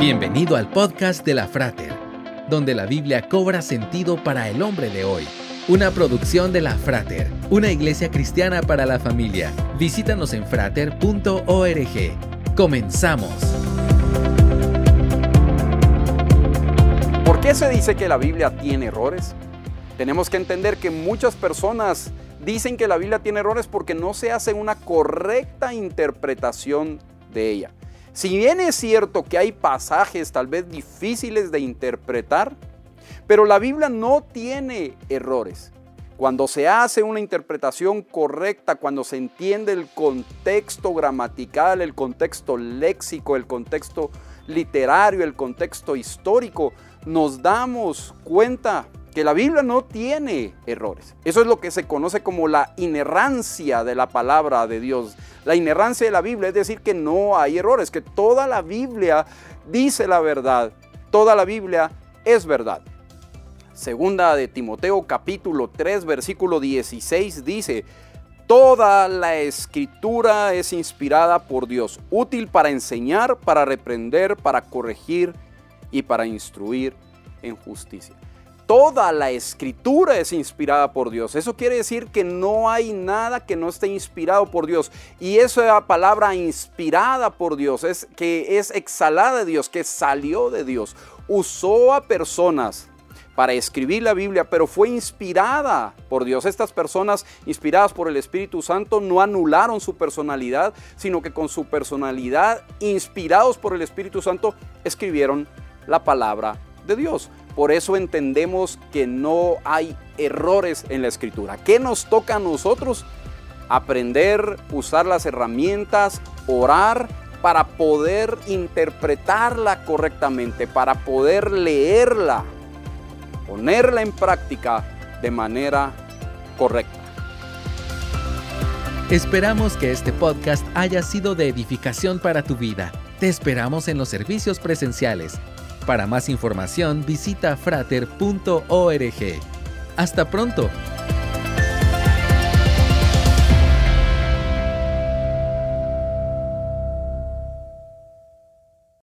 Bienvenido al podcast de la Frater, donde la Biblia cobra sentido para el hombre de hoy. Una producción de la Frater, una iglesia cristiana para la familia. Visítanos en frater.org. Comenzamos. ¿Por qué se dice que la Biblia tiene errores? Tenemos que entender que muchas personas dicen que la Biblia tiene errores porque no se hace una correcta interpretación de ella. Si bien es cierto que hay pasajes tal vez difíciles de interpretar, pero la Biblia no tiene errores. Cuando se hace una interpretación correcta, cuando se entiende el contexto gramatical, el contexto léxico, el contexto literario, el contexto histórico, nos damos cuenta que la Biblia no tiene errores. Eso es lo que se conoce como la inerrancia de la palabra de Dios. La inerrancia de la Biblia es decir que no hay errores, que toda la Biblia dice la verdad, toda la Biblia es verdad. Segunda de Timoteo capítulo 3 versículo 16 dice, Toda la escritura es inspirada por Dios, útil para enseñar, para reprender, para corregir y para instruir en justicia toda la escritura es inspirada por Dios. Eso quiere decir que no hay nada que no esté inspirado por Dios. Y esa palabra inspirada por Dios es que es exhalada de Dios, que salió de Dios. Usó a personas para escribir la Biblia, pero fue inspirada por Dios. Estas personas inspiradas por el Espíritu Santo no anularon su personalidad, sino que con su personalidad, inspirados por el Espíritu Santo, escribieron la palabra de Dios. Por eso entendemos que no hay errores en la escritura. ¿Qué nos toca a nosotros? Aprender, usar las herramientas, orar para poder interpretarla correctamente, para poder leerla, ponerla en práctica de manera correcta. Esperamos que este podcast haya sido de edificación para tu vida. Te esperamos en los servicios presenciales para más información visita frater.org. Hasta pronto.